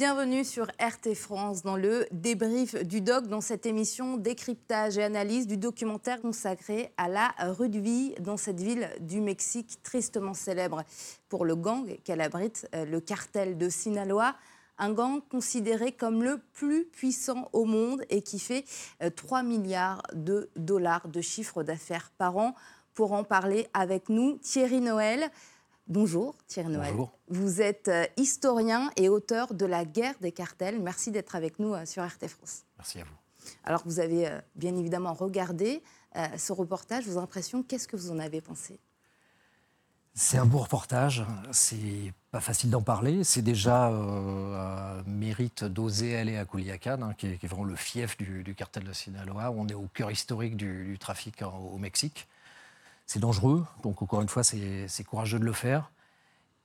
Bienvenue sur RT France dans le débrief du doc, dans cette émission décryptage et analyse du documentaire consacré à la vie dans cette ville du Mexique tristement célèbre pour le gang qu'elle abrite, euh, le cartel de Sinaloa. Un gang considéré comme le plus puissant au monde et qui fait 3 euh, milliards de dollars de chiffre d'affaires par an. Pour en parler avec nous, Thierry Noël, Bonjour Thierry Noël. Vous êtes euh, historien et auteur de La guerre des cartels. Merci d'être avec nous euh, sur RT France. Merci à vous. Alors vous avez euh, bien évidemment regardé ce reportage, vos impressions, qu'est-ce que vous en avez pensé? C'est un beau reportage, c'est pas facile d'en parler. C'est déjà un mérite d'oser aller à Culiacan, hein, qui, est, vraiment le fief du, cartel de Sinaloa. On est au cœur historique du, trafic au Mexique. C'est dangereux, donc encore une fois, c'est courageux de le faire.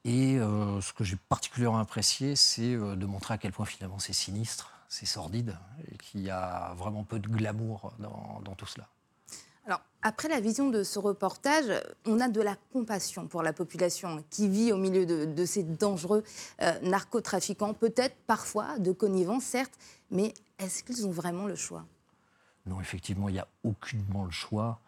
Et euh, ce que j'ai particulièrement apprécié, c'est euh, de montrer à quel point finalement c'est sinistre, c'est sordide, et qu'il y a vraiment peu de glamour dans, tout cela. Alors, après la vision de ce reportage, on a de la compassion pour la population qui vit au milieu de, ces dangereux euh, narcotrafiquants, peut-être parfois de connivence, certes, mais est-ce qu'ils ont vraiment le choix? Non, effectivement, il n'y a aucunement le choix.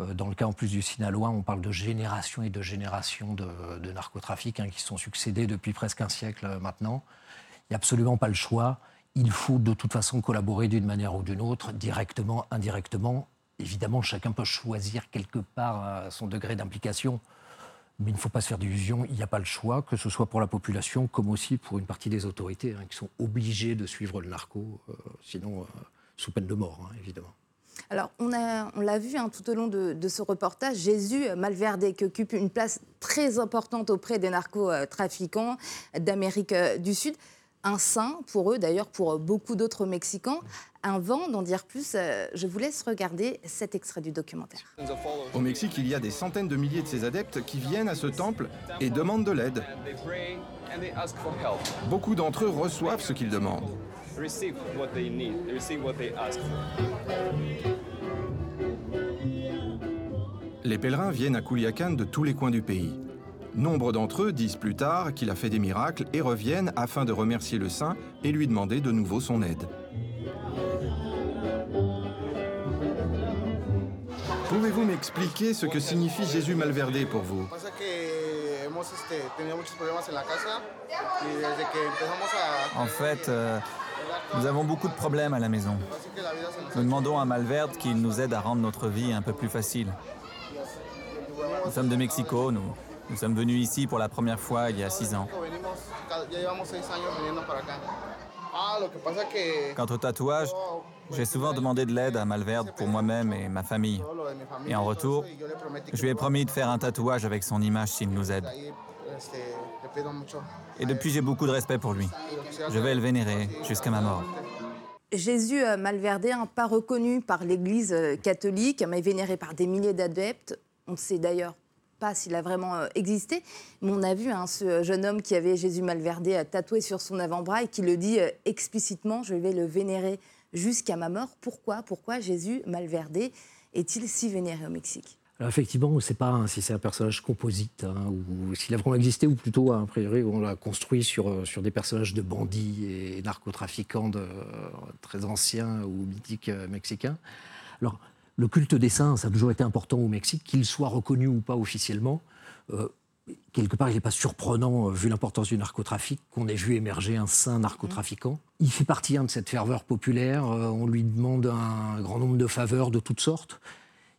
Euh, dans le cas en plus du Sinalois, on parle de générations et de générations de, narcotrafics hein, qui sont succédés depuis presque un siècle euh, maintenant. Il n'y a absolument pas le choix. Il faut de toute façon collaborer d'une manière ou d'une autre, directement, indirectement. Évidemment, chacun peut choisir quelque part euh, son degré d'implication. Mais il ne faut pas se faire d'illusions, il n'y a pas le choix, que ce soit pour la population comme aussi pour une partie des autorités hein, qui sont obligées de suivre le narco, sinon sous peine de mort, hein, évidemment. Alors, on, l'a vu hein, tout au long de, ce reportage, Jésus Malverde, qui occupe une place très importante auprès des narcotrafiquants d'Amérique du Sud. Un saint pour eux, d'ailleurs pour beaucoup d'autres Mexicains. Un vent d'en dire plus. Euh, je vous laisse regarder cet extrait du documentaire. Au Mexique, il y a des centaines de milliers de ces adeptes qui viennent à ce temple et demandent de l'aide. Beaucoup d'entre eux reçoivent ce qu'ils demandent. Les pèlerins viennent à Culiacan de tous les coins du pays. Nombre d'entre eux disent plus tard qu'il a fait des miracles et reviennent afin de remercier le saint et lui demander de nouveau son aide. Pouvez-vous m'expliquer ce que signifie Jésus Malverde pour vous? En fait, euh, nous avons beaucoup de problèmes à la maison. Nous demandons à Malverde qu'il nous aide à rendre notre vie un peu plus facile. Nous sommes de Mexico, nous, sommes venus ici pour la première fois il y a six ans. Quant au tatouage, j'ai souvent demandé de l'aide à Malverde pour moi-même et ma famille. Et en retour, je lui ai promis de faire un tatouage avec son image s'il nous aide. Et depuis, j'ai beaucoup de respect pour lui. Je vais le vénérer jusqu'à ma mort. Jésus Malverde, pas reconnu par l'Église euh, catholique, mais vénéré par des milliers d'adeptes. On ne sait d'ailleurs pas s'il a vraiment euh, existé, mais on a vu hein, ce jeune homme qui avait Jésus Malverde euh, tatoué sur son avant-bras et qui le dit explicitement, je vais le vénérer jusqu'à ma mort. Pourquoi? Pourquoi Jésus Malverde est-il si vénéré au Mexique? Alors effectivement, on ne sait pas si c'est un personnage composite hein, ou s'il a vraiment existé ou plutôt, a priori, on l'a construit sur, euh, sur des personnages de bandits et narcotrafiquants de, très anciens ou mythiques euh, mexicains. Alors, le culte des saints, ça a toujours été important au Mexique, qu'il soit reconnu ou pas officiellement. Euh, quelque part, il n'est pas surprenant, vu l'importance du narcotrafic, qu'on ait vu émerger un saint narcotrafiquant. Il fait partie hein, de cette ferveur populaire. on lui demande un grand nombre de faveurs de toutes sortes.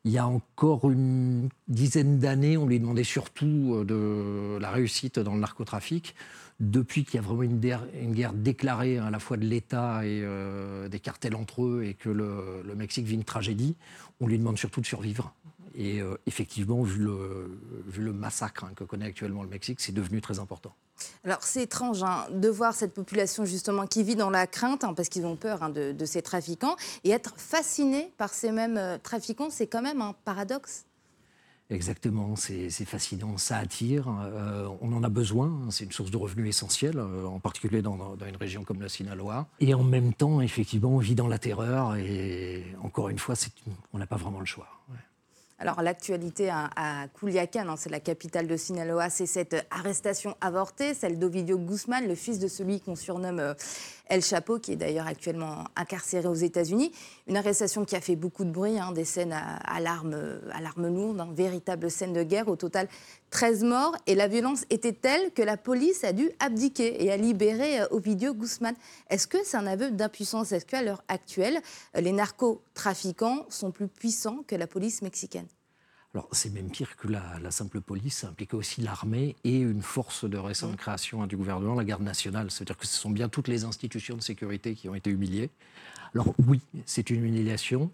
Il y a encore une dizaine d'années, on lui demandait surtout euh, de la réussite dans le narcotrafic. Depuis qu'il y a vraiment une, guerre, déclarée hein, à la fois de l'État et euh, des cartels entre eux et que le, Mexique vit une tragédie, on lui demande surtout de survivre. Et euh, effectivement, vu le, massacre hein, que connaît actuellement le Mexique, c'est devenu très important. Alors c'est étrange hein, de voir cette population justement qui vit dans la crainte, hein, parce qu'ils ont peur hein, de, ces trafiquants, et être fasciné par ces mêmes euh, trafiquants, c'est quand même un paradoxe. Exactement, c'est fascinant, ça attire, euh, on en a besoin, c'est une source de revenus essentielle, euh, en particulier dans, une région comme la Sinaloa. Et en même temps, effectivement, on vit dans la terreur, et encore une fois, on n'a pas vraiment le choix. Alors l'actualité à, à hein, c'est la capitale de Sinaloa, c'est cette arrestation avortée, celle d'Ovidio Guzman, le fils de celui qu'on surnomme euh, El Chapo, qui est d'ailleurs actuellement incarcéré aux États-Unis. Une arrestation qui a fait beaucoup de bruit, hein, des scènes à, l'arme lourde, hein, véritable scène de guerre. Au total, 13 morts. Et la violence était telle que la police a dû abdiquer et a libéré euh, Ovidio Guzman. Est-ce que c'est un aveu d'impuissance? Est-ce qu'à l'heure actuelle, euh, les narcotrafiquants sont plus puissants que la police mexicaine? Alors, c'est même pire que la, simple police, ça implique aussi l'armée et une force de récente création hein, du gouvernement, la garde nationale. C'est-à-dire que ce sont bien toutes les institutions de sécurité qui ont été humiliées. Alors, oui, c'est une humiliation.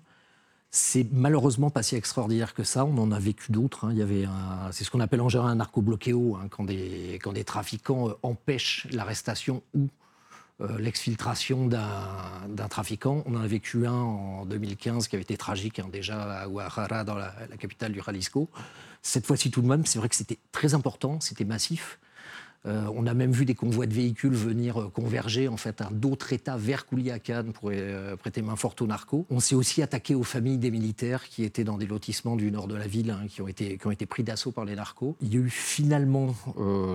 C'est malheureusement pas si extraordinaire que ça. On en a vécu d'autres. Hein. Il y avait c'est ce qu'on appelle en général un narco-bloquéo, hein, quand, des, quand des trafiquants euh, empêchent l'arrestation ou euh, l'exfiltration d'un trafiquant. On en a vécu un en 2015 qui avait été tragique, hein, déjà à Guadalajara, dans la, capitale du Jalisco. Cette fois-ci, tout de même, c'est vrai que c'était très important, c'était massif. Euh, on a même vu des convois de véhicules venir euh, converger en fait à d'autres États vers Culiacan pour euh, prêter main forte aux narcos. On s'est aussi attaqué aux familles des militaires qui étaient dans des lotissements du nord de la ville, hein, qui, ont été, qui ont été pris d'assaut par les narcos. Il y a eu finalement,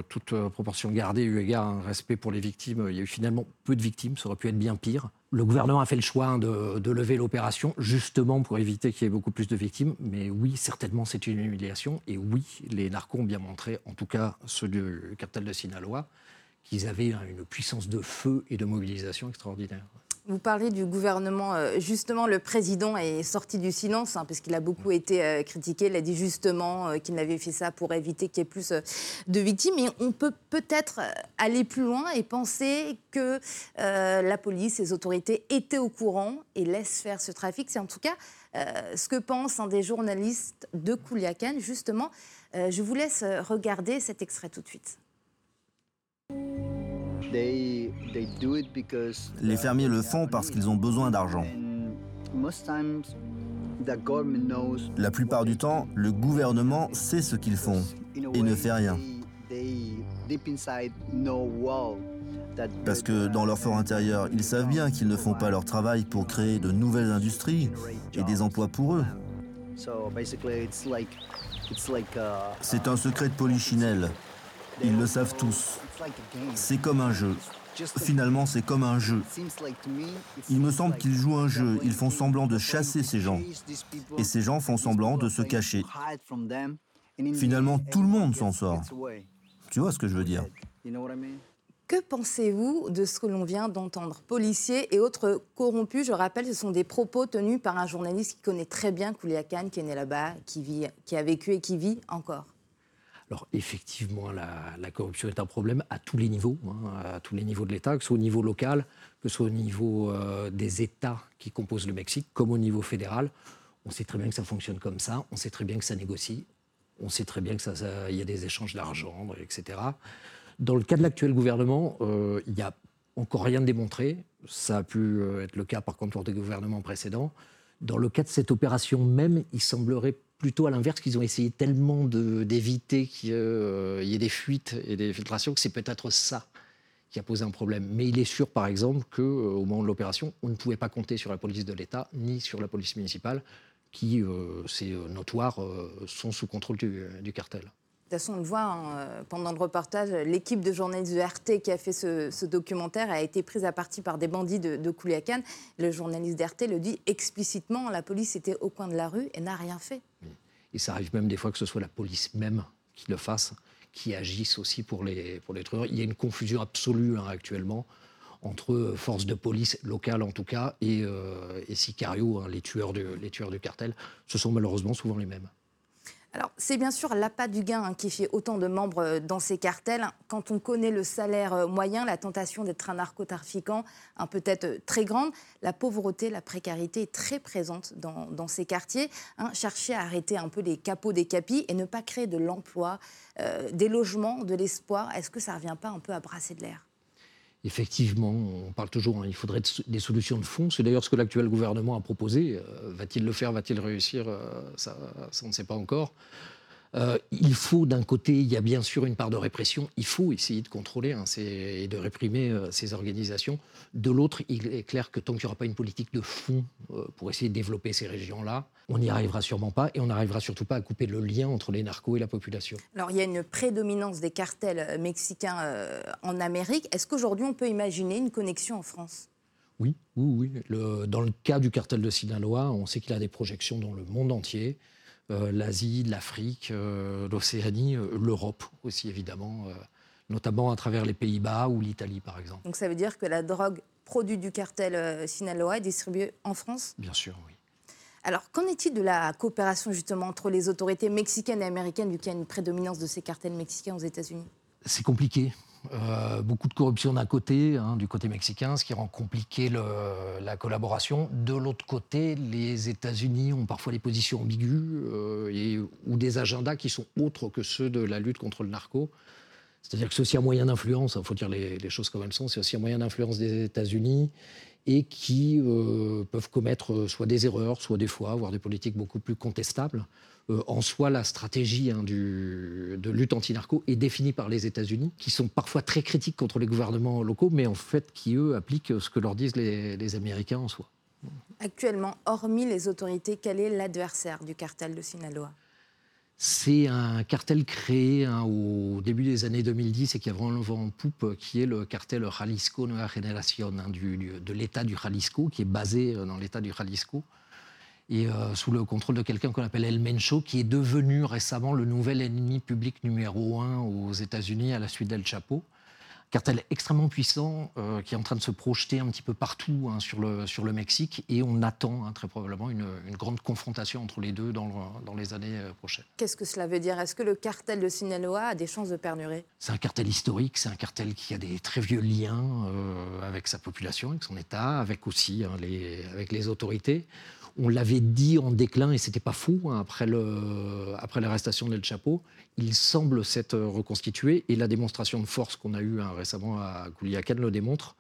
toute proportion gardée, eu égard un respect pour les victimes, il y a eu finalement peu de victimes, ça aurait pu être bien pire. Le gouvernement a fait le choix de, lever l'opération, justement pour éviter qu'il y ait beaucoup plus de victimes. Mais oui, certainement, c'est une humiliation. Et oui, les narcos ont bien montré, en tout cas ceux du cartel de Sinaloa, qu'ils avaient une puissance de feu et de mobilisation extraordinaire. Vous parlez du gouvernement. Euh, justement, le président est sorti du silence, hein, parce qu'il a beaucoup été euh, critiqué. Il a dit justement euh, qu'il n'avait fait ça pour éviter qu'il y ait plus de victimes. Mais on peut peut-être aller plus loin et penser que la police, les autorités étaient au courant et laissent faire ce trafic. C'est en tout cas ce que pensent un des journalistes de Kouliakan. Justement, je vous laisse regarder cet extrait tout de suite. Les fermiers le font parce qu'ils ont besoin d'argent. La plupart du temps, le gouvernement sait ce qu'ils font et ne fait rien. Parce que dans leur fort intérieur, ils savent bien qu'ils ne font pas leur travail pour créer de nouvelles industries et des emplois pour eux. C'est un secret de polichinelle. Ils le savent tous. C'est comme un jeu. Finalement, c'est comme un jeu. Il me semble qu'ils jouent un jeu. Ils font semblant de chasser ces gens. Et ces gens font semblant de se cacher. Finalement, tout le monde s'en sort. Tu vois ce que je veux dire? Que pensez-vous de ce que l'on vient d'entendre? Policiers et autres corrompus, je rappelle, ce sont des propos tenus par un journaliste qui connaît très bien Kouliakan, qui est né là-bas, qui, qui a vécu et qui vit encore. Alors effectivement, la, corruption est un problème à tous les niveaux, hein, à tous les niveaux de l'État, que ce soit au niveau local, que ce soit au niveau euh, des États qui composent le Mexique, comme au niveau fédéral. On sait très bien que ça fonctionne comme ça, on sait très bien que ça négocie, on sait très bien qu'il y a des échanges d'argent, etc. Dans le cas de l'actuel gouvernement, euh, il n'y a encore rien de démontré. Ça a pu euh, être le cas par contre pour des gouvernements précédents. Dans le cas de cette opération même, il semblerait plutôt à l'inverse qu'ils ont essayé tellement d'éviter qu'il euh, y ait des fuites et des filtrations que c'est peut-être ça qui a posé un problème. Mais il est sûr, par exemple, qu'au euh, moment de l'opération, on ne pouvait pas compter sur la police de l'État ni sur la police municipale, qui, euh, c'est notoire, sont sous contrôle du cartel. De toute façon, on le voit hein, euh, pendant le reportage, l'équipe de journalistes de RT qui a fait ce, documentaire a été prise à partie par des bandits de, de Le journaliste d'RT le dit explicitement, la police était au coin de la rue et n'a rien fait. Et ça arrive même des fois que ce soit la police même qui le fasse, qui agisse aussi pour les, pour les truands. Il y a une confusion absolue hein, actuellement entre forces de police locales en tout cas et, euh, hein, les, tueurs les tueurs du cartel. Ce sont malheureusement souvent les mêmes. Alors, c'est bien sûr l'appât du gain hein, qui fait autant de membres euh, dans ces cartels. Quand on connaît le salaire euh, moyen, la tentation d'être un narcotrafiquant hein, peut être euh, très grande. La pauvreté, la précarité est très présente dans, ces quartiers. Hein. Chercher à arrêter un peu les capots des capis et ne pas créer de l'emploi, des logements, de l'espoir, est-ce que ça ne revient pas un peu à brasser de l'air? Effectivement, on parle toujours, hein, il faudrait des solutions de fond. C'est d'ailleurs ce que l'actuel gouvernement a proposé. Euh, va-t-il le faire? Va-t-il réussir? Euh, ça, on ne sait pas encore. Euh, il faut d'un côté, il y a bien sûr une part de répression, il faut essayer de contrôler hein, et de réprimer euh, ces organisations. De l'autre, il est clair que tant qu'il n'y aura pas une politique de fond euh, pour essayer de développer ces régions-là, on n'y arrivera sûrement pas et on n'arrivera surtout pas à couper le lien entre les narcos et la population. Alors il y a une prédominance des cartels mexicains en Amérique. Est-ce qu'aujourd'hui on peut imaginer une connexion en France? Oui, oui, oui. dans le cas du cartel de Sinaloa, on sait qu'il a des projections dans le monde entier. Euh, l'Asie, l'Afrique, euh, l'Océanie, euh, l'Europe aussi évidemment, notamment à travers les Pays-Bas ou l'Italie par exemple. Donc ça veut dire que la drogue produite du cartel Sinaloa est distribuée en France? Bien sûr, oui. Alors, qu'en est-il de la coopération justement entre les autorités mexicaines et américaines, vu qu'il y a une prédominance de ces cartels mexicains aux États-Unis? C'est compliqué. Euh, beaucoup de corruption d'un côté, hein, du côté mexicain, ce qui rend compliqué la collaboration. De l'autre côté, les États-Unis ont parfois des positions ambiguës euh, ou des agendas qui sont autres que ceux de la lutte contre le narco. C'est-à-dire que c'est aussi un moyen d'influence, il hein, faut dire les, choses comme elles sont, c'est aussi un moyen d'influence des États-Unis et qui euh, peuvent commettre soit des erreurs, soit des fois avoir des politiques beaucoup plus contestables. Euh, en soi, la stratégie hein, de lutte anti-narco est définie par les États-Unis, qui sont parfois très critiques contre les gouvernements locaux, mais en fait qui, eux, appliquent ce que leur disent les, Américains en soi. Actuellement, hormis les autorités, quel est l'adversaire du cartel de Sinaloa? C'est un cartel créé hein, au début des années 2010 et qui a vraiment le vent en poupe, qui est le cartel Jalisco Nueva Generación, hein, de l'État du Jalisco, qui est basé euh, dans l'État du Jalisco et euh, sous le contrôle de quelqu'un qu'on appelle El Mencho, qui est devenu récemment le nouvel ennemi public numéro un aux États-Unis à la suite d'El Chapo. Cartel extrêmement puissant euh, qui est en train de se projeter un petit peu partout hein, sur, le, sur le Mexique et on attend hein, très probablement une, grande confrontation entre les deux dans, dans les années euh, prochaines. Qu'est-ce que cela veut dire? Est-ce que le cartel de Sinaloa a des chances de perdurer? C'est un cartel historique, c'est un cartel qui a des très vieux liens avec sa population, avec son État, avec aussi hein, les, avec les autorités on l'avait dit en déclin, et c'était pas fou, hein, après, après l'arrestation d'El Chapo, il semble s'être reconstitué, et la démonstration de force qu'on a eue hein, récemment à Culiacán le démontre.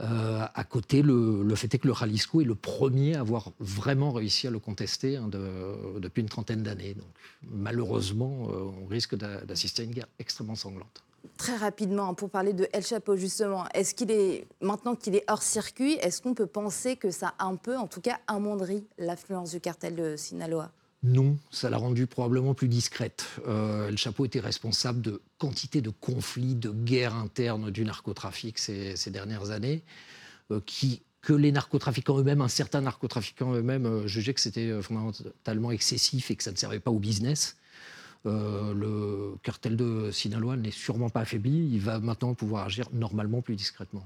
Euh, à côté, le, fait est que le Jalisco est le premier à avoir vraiment réussi à le contester hein, depuis une trentaine d'années. Malheureusement, euh, on risque d'assister à une guerre extrêmement sanglante. Très rapidement, pour parler de El Chapo, justement, est-ce qu'il est, maintenant qu'il est hors circuit, est-ce qu'on peut penser que ça a un peu, en tout cas, amoindri l'influence du cartel de Sinaloa? Non, ça l'a rendu probablement plus discrète. Euh, El Chapo était responsable de quantité de conflits, de guerres internes du narcotrafic ces, dernières années, euh, qui, que les narcotrafiquants eux-mêmes, un certain narcotrafiquant eux-mêmes, euh, jugeaient que c'était fondamentalement excessif et que ça ne servait pas au business. Euh, le cartel de Sinaloa n'est sûrement pas affaibli. Il va maintenant pouvoir agir normalement plus discrètement.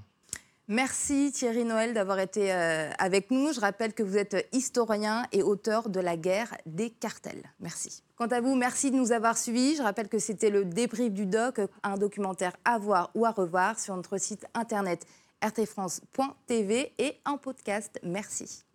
Merci Thierry Noël d'avoir été euh, avec nous. Je rappelle que vous êtes historien et auteur de La guerre des cartels. Merci. Quant à vous, merci de nous avoir suivis. Je rappelle que c'était le débrief du doc, un documentaire à voir ou à revoir sur notre site internet rtfrance.tv et un podcast. Merci.